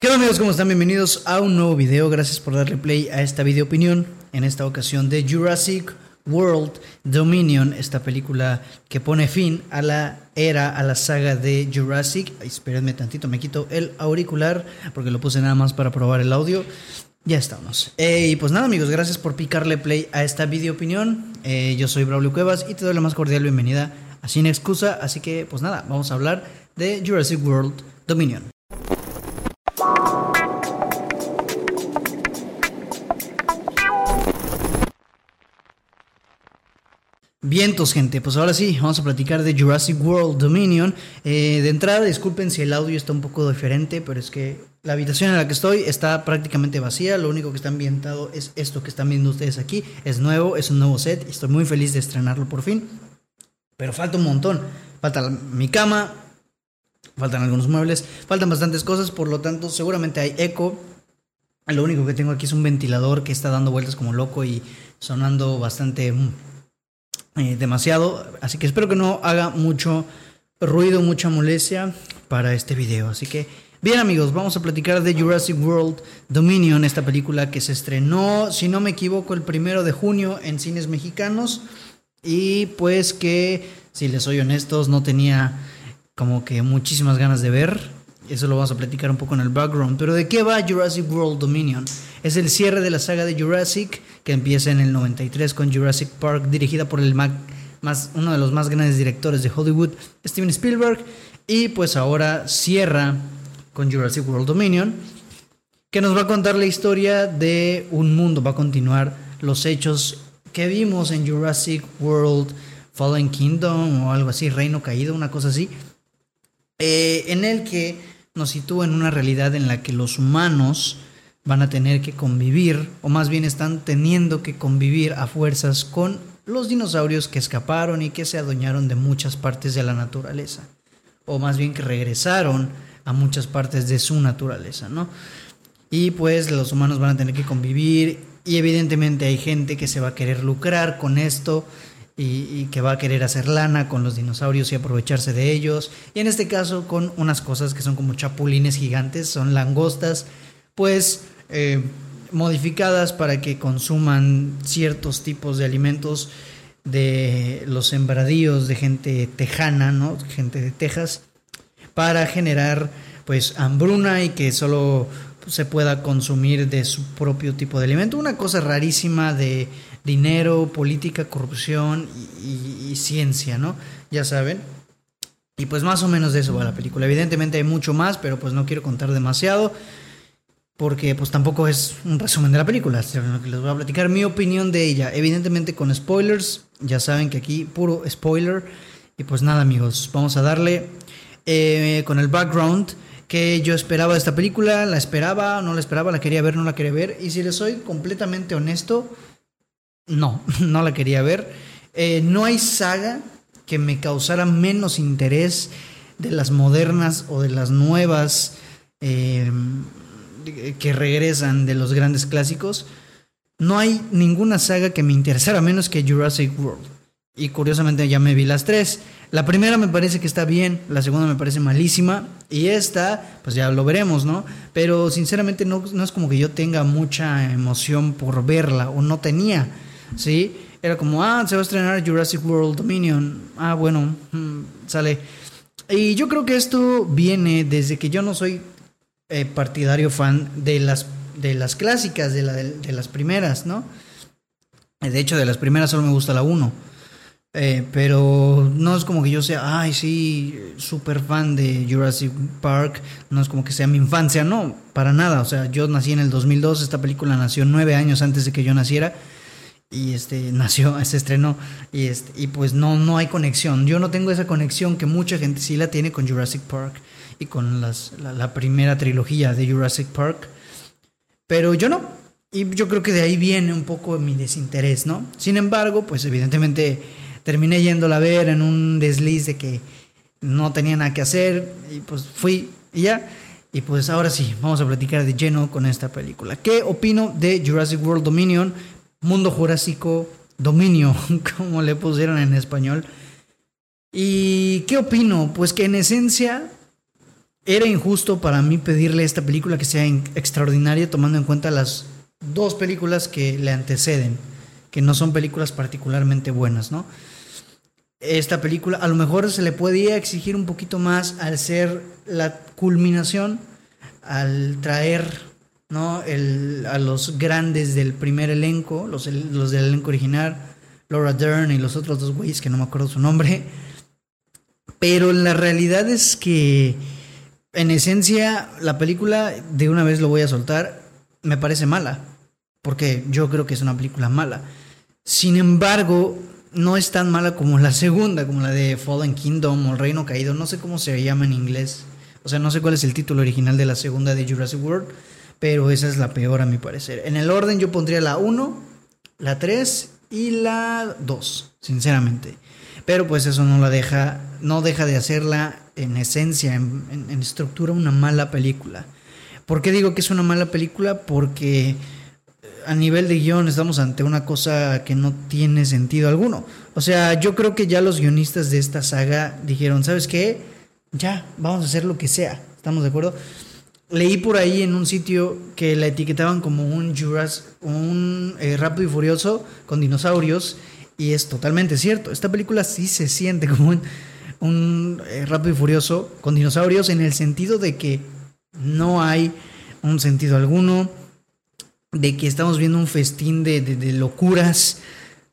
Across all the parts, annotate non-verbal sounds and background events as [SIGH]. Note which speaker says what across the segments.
Speaker 1: ¿Qué onda amigos? ¿Cómo están? Bienvenidos a un nuevo video. Gracias por darle play a esta video opinión. En esta ocasión de Jurassic World Dominion, esta película que pone fin a la era, a la saga de Jurassic. Espérenme tantito, me quito el auricular porque lo puse nada más para probar el audio. Ya estamos. Eh, y pues nada amigos, gracias por picarle play a esta video opinión. Eh, yo soy Braulio Cuevas y te doy la más cordial bienvenida a Sin Excusa. Así que pues nada, vamos a hablar de Jurassic World Dominion. Vientos, gente. Pues ahora sí, vamos a platicar de Jurassic World Dominion. Eh, de entrada, disculpen si el audio está un poco diferente, pero es que la habitación en la que estoy está prácticamente vacía. Lo único que está ambientado es esto que están viendo ustedes aquí. Es nuevo, es un nuevo set y estoy muy feliz de estrenarlo por fin. Pero falta un montón. Falta mi cama, faltan algunos muebles, faltan bastantes cosas, por lo tanto, seguramente hay eco. Lo único que tengo aquí es un ventilador que está dando vueltas como loco y sonando bastante mm, eh, demasiado. Así que espero que no haga mucho ruido, mucha molestia para este video. Así que, bien amigos, vamos a platicar de Jurassic World Dominion, esta película que se estrenó, si no me equivoco, el primero de junio en cines mexicanos. Y pues que, si les soy honestos, no tenía como que muchísimas ganas de ver. Eso lo vamos a platicar un poco en el background. Pero ¿de qué va Jurassic World Dominion? Es el cierre de la saga de Jurassic que empieza en el 93 con Jurassic Park, dirigida por el más, uno de los más grandes directores de Hollywood, Steven Spielberg, y pues ahora cierra con Jurassic World Dominion, que nos va a contar la historia de un mundo, va a continuar los hechos que vimos en Jurassic World Fallen Kingdom o algo así, Reino Caído, una cosa así, eh, en el que nos sitúa en una realidad en la que los humanos van a tener que convivir, o más bien están teniendo que convivir a fuerzas con los dinosaurios que escaparon y que se adueñaron de muchas partes de la naturaleza, o más bien que regresaron a muchas partes de su naturaleza, ¿no? Y pues los humanos van a tener que convivir y evidentemente hay gente que se va a querer lucrar con esto y, que va a querer hacer lana con los dinosaurios y aprovecharse de ellos. Y en este caso con unas cosas que son como chapulines gigantes, son langostas, pues eh, modificadas para que consuman ciertos tipos de alimentos de los sembradíos de gente tejana, ¿no? Gente de Texas, para generar pues hambruna y que solo se pueda consumir de su propio tipo de alimento. Una cosa rarísima de dinero, política, corrupción y, ciencia, ¿no? Ya saben. Y pues más o menos de eso va la película. Evidentemente hay mucho más, pero pues no quiero contar demasiado porque pues tampoco es un resumen de la película, sino que les voy a platicar mi opinión de ella, evidentemente con spoilers, ya saben que aquí puro spoiler, y pues nada amigos, vamos a darle eh, con el background que yo esperaba de esta película, la esperaba, no la esperaba, la quería ver, no la quería ver, y si les soy completamente honesto, no, [LAUGHS] no la quería ver, eh, no hay saga que me causara menos interés de las modernas o de las nuevas. Eh, que regresan de los grandes clásicos, no hay ninguna saga que me interesara menos que Jurassic World. Y curiosamente ya me vi las tres. La primera me parece que está bien, la segunda me parece malísima y esta, pues ya lo veremos, ¿no? Pero sinceramente no, no es como que yo tenga mucha emoción por verla o no tenía, ¿sí? Era como, ah, se va a estrenar Jurassic World Dominion. Ah, bueno, mm, sale. Y yo creo que esto viene desde que yo no soy eh, partidario fan de las, de las clásicas, de, la, de, las primeras, ¿no? De hecho, de las primeras solo me gusta la 1. Eh, pero no es como que yo sea, ay, sí, súper fan de Jurassic Park. No es como que sea mi infancia, no, para nada. O sea, yo nací en el 2002, esta película nació nueve años antes de que yo naciera. Y este nació, [LAUGHS] se estrenó. Y, este, y pues no, no hay conexión. Yo no tengo esa conexión que mucha gente sí la tiene con Jurassic Park y con las, la, primera trilogía de Jurassic Park. Pero yo no. Y yo creo que de ahí viene un poco mi desinterés, ¿no? Sin embargo, pues evidentemente terminé yéndola a ver en un desliz de que no tenía nada que hacer y pues fui y ya. Y pues ahora sí, vamos a platicar de lleno con esta película. ¿Qué opino de Jurassic World Dominion? Mundo Jurásico Dominio, [LAUGHS] como le pusieron en español. ¿Y qué opino? Pues que en esencia era injusto para mí pedirle esta película que sea extraordinaria tomando en cuenta las dos películas que le anteceden, que no son películas particularmente buenas, ¿no? Esta película a lo mejor se le podía exigir un poquito más al ser la culminación, al traer ¿no? a los grandes del primer elenco, los, los del elenco original, Laura Dern y los otros dos güeyes que no me acuerdo su nombre. Pero la realidad es que en esencia, la película, de una vez lo voy a soltar, me parece mala. Porque yo creo que es una película mala. Sin embargo, no es tan mala como la segunda, como la de Fallen Kingdom o El Reino Caído. No sé cómo se llama en inglés. O sea, no sé cuál es el título original de la segunda de Jurassic World. Pero esa es la peor a mi parecer. En el orden yo pondría la 1, la 3 y la 2, sinceramente. Pero pues eso no la deja, no deja de hacerla en esencia, en, estructura, una mala película. ¿Por qué digo que es una mala película? Porque a nivel de guion estamos ante una cosa que no tiene sentido alguno. O sea, yo creo que ya los guionistas de esta saga dijeron, ¿sabes qué? Ya, vamos a hacer lo que sea. ¿Estamos de acuerdo? Leí por ahí en un sitio que la etiquetaban como un Jurassic, un eh, Rápido y Furioso con dinosaurios y es totalmente cierto. Esta película sí se siente como un eh, Rápido y Furioso con dinosaurios en el sentido de que no hay un sentido alguno, de que estamos viendo un festín de, locuras,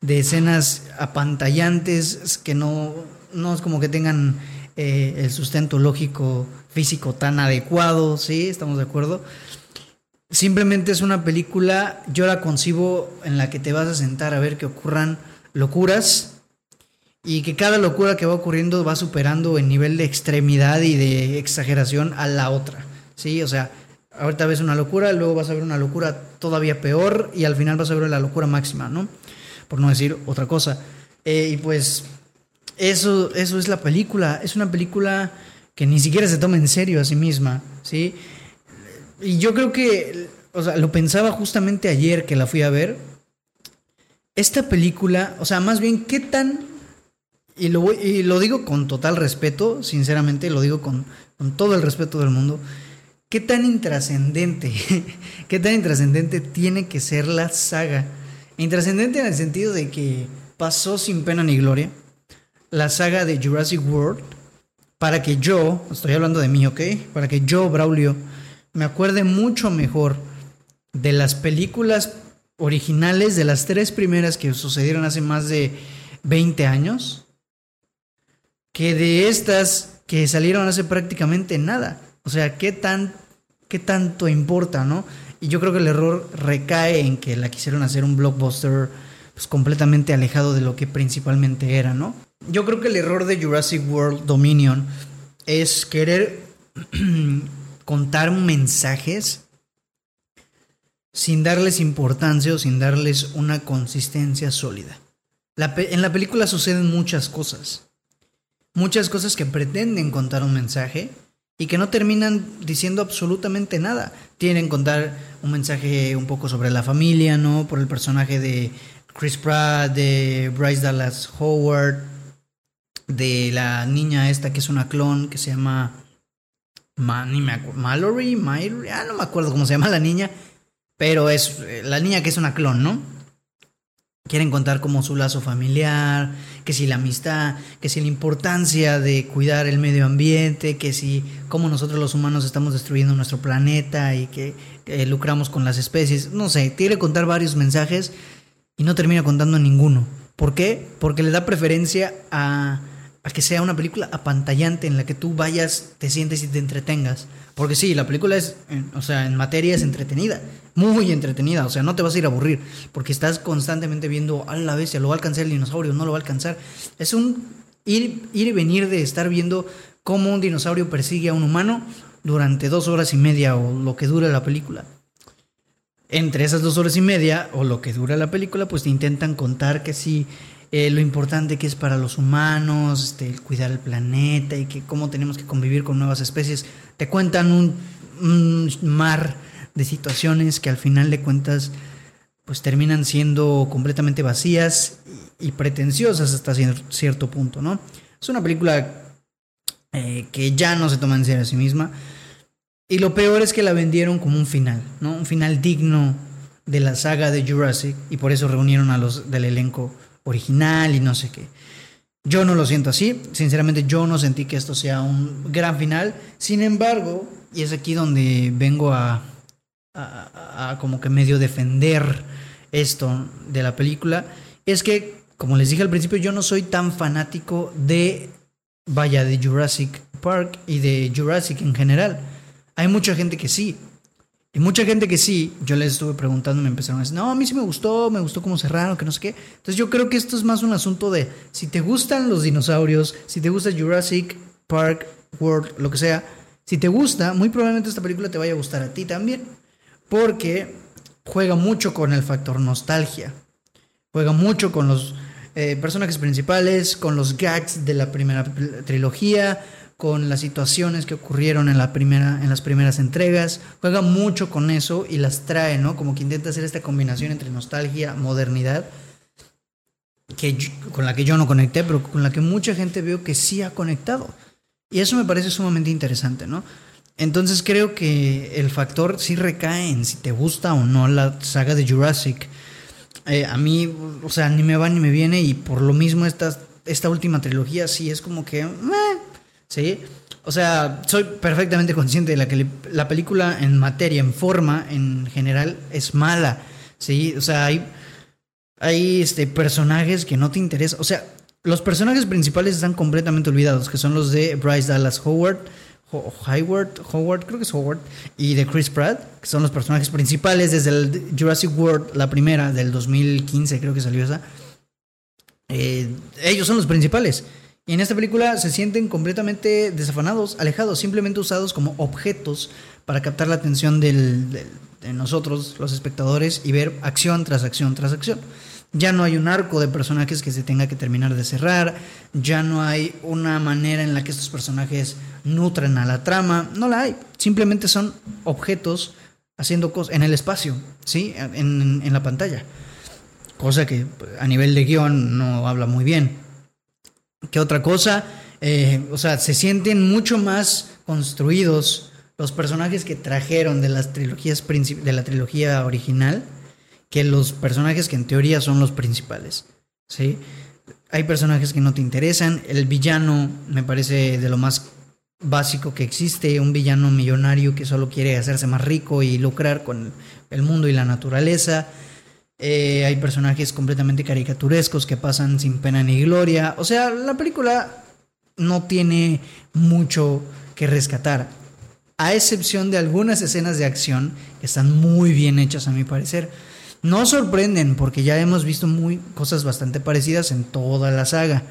Speaker 1: de escenas apantallantes que no, no es como que tengan eh, el sustento lógico físico tan adecuado, ¿sí? ¿Estamos de acuerdo? Simplemente es una película, yo la concibo en la que te vas a sentar a ver que ocurran locuras, y que cada locura que va ocurriendo va superando en nivel de extremidad y de exageración a la otra. Sí, o sea, ahorita ves una locura, luego vas a ver una locura todavía peor y al final vas a ver la locura máxima, ¿no? Por no decir otra cosa. Eh, y pues eso, eso es la película. Es una película que ni siquiera se toma en serio a sí misma, ¿sí? Y yo creo que, o sea, lo pensaba justamente ayer que la fui a ver. Esta película, o sea, más bien, ¿qué tan y lo, y lo digo con total respeto, sinceramente, lo digo con, todo el respeto del mundo. ¿Qué tan intrascendente, [LAUGHS] qué tan intrascendente tiene que ser la saga? Intrascendente en el sentido de que pasó sin pena ni gloria la saga de Jurassic World para que yo, estoy hablando de mí, ¿ok? Para que yo, Braulio, me acuerde mucho mejor de las películas originales, de las tres primeras que sucedieron hace más de 20 años, que de estas que salieron hace prácticamente nada. O sea, ¿qué, tan, qué tanto importa, no? Y yo creo que el error recae en que la quisieron hacer un blockbuster pues, completamente alejado de lo que principalmente era, ¿no? Yo creo que el error de Jurassic World Dominion es querer [CLEARS THROAT] contar mensajes sin darles importancia o sin darles una consistencia sólida. en la película suceden muchas cosas muchas cosas que pretenden contar un mensaje y que no terminan diciendo absolutamente nada. Tienen contar un mensaje un poco sobre la familia, ¿no? Por el personaje de Chris Pratt, de Bryce Dallas Howard, de la niña esta que es una clon que se llama Mallory, Mallory, ah, no me acuerdo cómo se llama la niña, pero es eh, la niña que es una clon, ¿no? Quieren contar como su lazo familiar, que si la amistad, que si la importancia de cuidar el medio ambiente, que si cómo nosotros los humanos estamos destruyendo nuestro planeta y que lucramos con las especies. No sé, quiere contar varios mensajes y no termina contando ninguno. ¿Por qué? Porque le da preferencia a a que sea una película apantallante en la que tú vayas, te sientes y te entretengas. Porque sí, la película es, o sea, en materia es entretenida, muy entretenida, o sea, no te vas a ir a aburrir, porque estás constantemente viendo a la bestia, lo va a alcanzar el dinosaurio, no lo va a alcanzar. Es un ir, ir y venir de estar viendo cómo un dinosaurio persigue a un humano durante dos horas y media o lo que dura la película. Entre esas dos horas y media o lo que dura la película, pues te intentan contar que sí eh, lo importante que es para los humanos, este, cuidar el planeta y que cómo tenemos que convivir con nuevas especies. Te cuentan un, mar de situaciones que al final de cuentas pues terminan siendo completamente vacías y, pretenciosas hasta cierto punto, ¿no? Es una película eh, que ya no se toma en serio a sí misma. Y lo peor es que la vendieron como un final, ¿no? Un final digno de la saga de Jurassic y por eso reunieron a los del elenco original y no sé qué. Yo no lo siento así, sinceramente yo no sentí que esto sea un gran final. Sin embargo, y es aquí donde vengo a, como que medio defender esto de la película, es que, como les dije al principio, yo no soy tan fanático de, vaya, de Jurassic Park y de Jurassic en general. Hay mucha gente que sí. Y mucha gente que sí, yo les estuve preguntando, me empezaron a decir, no, a mí sí me gustó, me gustó cómo cerraron, que no sé qué. Entonces yo creo que esto es más un asunto de, si te gustan los dinosaurios, si te gusta Jurassic Park, World, lo que sea, si te gusta, muy probablemente esta película te vaya a gustar a ti también. Porque juega mucho con el factor nostalgia. Juega mucho con los eh, personajes principales, con los gags de la primera trilogía, con las situaciones que ocurrieron en, la primera, en las primeras entregas. Juega mucho con eso y las trae, ¿no? Como que intenta hacer esta combinación entre nostalgia, modernidad, que con la que yo no conecté, pero con la que mucha gente veo que sí ha conectado. Y eso me parece sumamente interesante, ¿no? Entonces creo que el factor sí recae en si te gusta o no la saga de Jurassic. Eh, a mí, o sea, ni me va ni me viene y por lo mismo esta, esta última trilogía sí es como que... ¿sí? O sea, soy perfectamente consciente de la que la película en materia, en forma, en general, es mala, ¿sí? O sea, hay, hay este, personajes que no te interesan. O sea, los personajes principales están completamente olvidados, que son los de Bryce Dallas Howard, Howard, Howard, creo que es Howard, y de Chris Pratt, que son los personajes principales desde el Jurassic World, la primera del 2015, creo que salió esa. Eh, ellos son los principales. Y en esta película se sienten completamente desafanados, alejados, simplemente usados como objetos para captar la atención de nosotros, los espectadores, y ver acción tras acción tras acción. Ya no hay un arco de personajes que se tenga que terminar de cerrar, ya no hay una manera en la que estos personajes nutren a la trama, no la hay, simplemente son objetos haciendo cosas en el espacio, ¿sí? En, en la pantalla. Cosa que a nivel de guion no habla muy bien. ¿Qué otra cosa? Eh, o sea, se sienten mucho más construidos los personajes que trajeron de las trilogías de la trilogía original que los personajes que en teoría son los principales. ¿sí? Hay personajes que no te interesan. El villano me parece de lo más básico que existe, un villano millonario que solo quiere hacerse más rico y lucrar con el mundo y la naturaleza. Eh, hay personajes completamente caricaturescos que pasan sin pena ni gloria. O sea, la película no tiene mucho que rescatar. A excepción de algunas escenas de acción que están muy bien hechas a mi parecer. No sorprenden porque ya hemos visto muy, cosas bastante parecidas en toda la saga.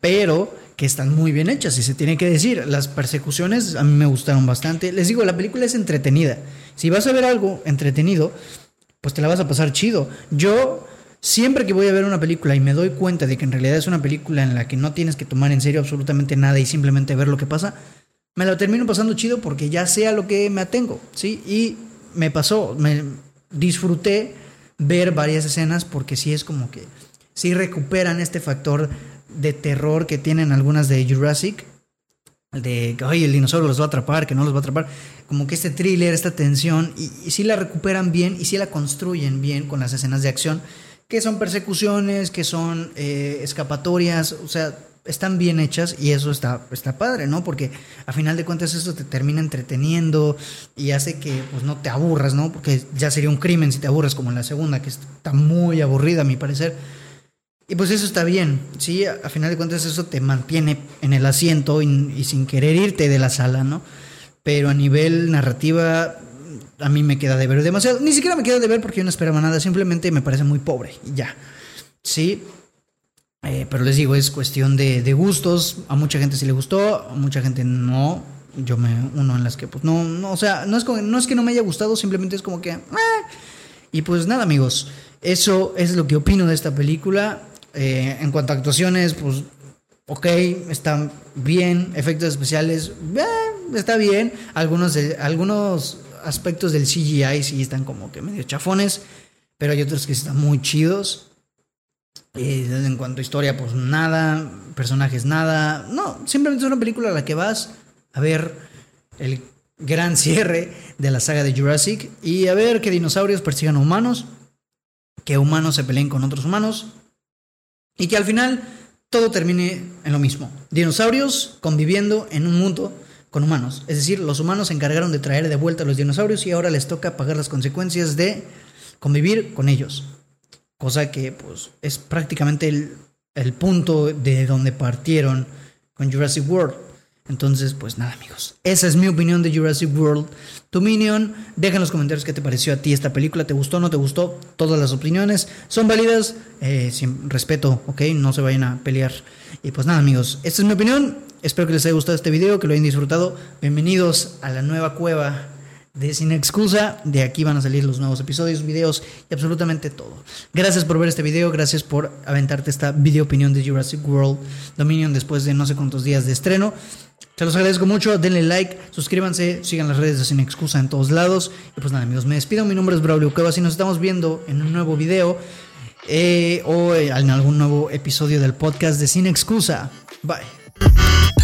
Speaker 1: Pero que están muy bien hechas y se tiene que decir. Las persecuciones a mí me gustaron bastante. Les digo, la película es entretenida. Si vas a ver algo entretenido, pues te la vas a pasar chido. Yo siempre que voy a ver una película y me doy cuenta de que en realidad es una película en la que no tienes que tomar en serio absolutamente nada y simplemente ver lo que pasa, me la termino pasando chido porque ya sé a lo que me atengo, ¿sí? Y me pasó, me disfruté ver varias escenas porque sí es como que sí recuperan este factor de terror que tienen algunas de Jurassic de que el dinosaurio los va a atrapar, que no los va a atrapar, como que este thriller, esta tensión, y, y sí la recuperan bien y sí la construyen bien con las escenas de acción, que son persecuciones, que son eh, escapatorias, o sea, están bien hechas y eso está, está padre, ¿no? Porque a final de cuentas eso te termina entreteniendo y hace que pues no te aburras, ¿no? Porque ya sería un crimen si te aburres como en la segunda, que está muy aburrida a mi parecer. Y pues eso está bien, sí, a, final de cuentas eso te mantiene en el asiento y, sin querer irte de la sala, ¿no? Pero a nivel narrativa a mí me queda de ver demasiado, ni siquiera me queda de ver porque yo no esperaba nada, simplemente me parece muy pobre y ya, sí. Eh, pero les digo, es cuestión de, gustos, a mucha gente sí le gustó, a mucha gente no, yo me uno en las que pues no, no o sea, no es, que no me haya gustado, simplemente es como que... Ah". Y pues nada amigos, eso es lo que opino de esta película. Eh, en cuanto a actuaciones, pues, ok, está bien. Efectos especiales, eh, está bien. Algunos, algunos aspectos del CGI sí están como que medio chafones, pero hay otros que están muy chidos. Eh, en cuanto a historia, pues nada. Personajes, nada. No, simplemente es una película a la que vas a ver el gran [LAUGHS] cierre de la saga de Jurassic y a ver que dinosaurios persigan a humanos, que humanos se peleen con otros humanos y que al final todo termine en lo mismo. Dinosaurios conviviendo en un mundo con humanos. Es decir, los humanos se encargaron de traer de vuelta a los dinosaurios y ahora les toca pagar las consecuencias de convivir con ellos. Cosa que pues es prácticamente el, el punto de donde partieron con Jurassic World. Entonces, pues nada, amigos. Esa es mi opinión de Jurassic World Dominion. Deja en los comentarios qué te pareció a ti esta película. ¿Te gustó o no te gustó? Todas las opiniones son válidas. Eh, sin respeto, ¿ok? No se vayan a pelear. Y pues nada, amigos. Esta es mi opinión. Espero que les haya gustado este video, que lo hayan disfrutado. Bienvenidos a la nueva cueva de Sin Excusa. De aquí van a salir los nuevos episodios, videos y absolutamente todo. Gracias por ver este video, gracias por aventarte esta video opinión de Jurassic World Dominion después de no sé cuántos días de estreno. Se los agradezco mucho, denle like, suscríbanse, sigan las redes de Sin Excusa en todos lados. Y pues nada amigos, me despido, mi nombre es Braulio Cuevas y nos estamos viendo en un nuevo video eh, o en algún nuevo episodio del podcast de Sin Excusa. Bye.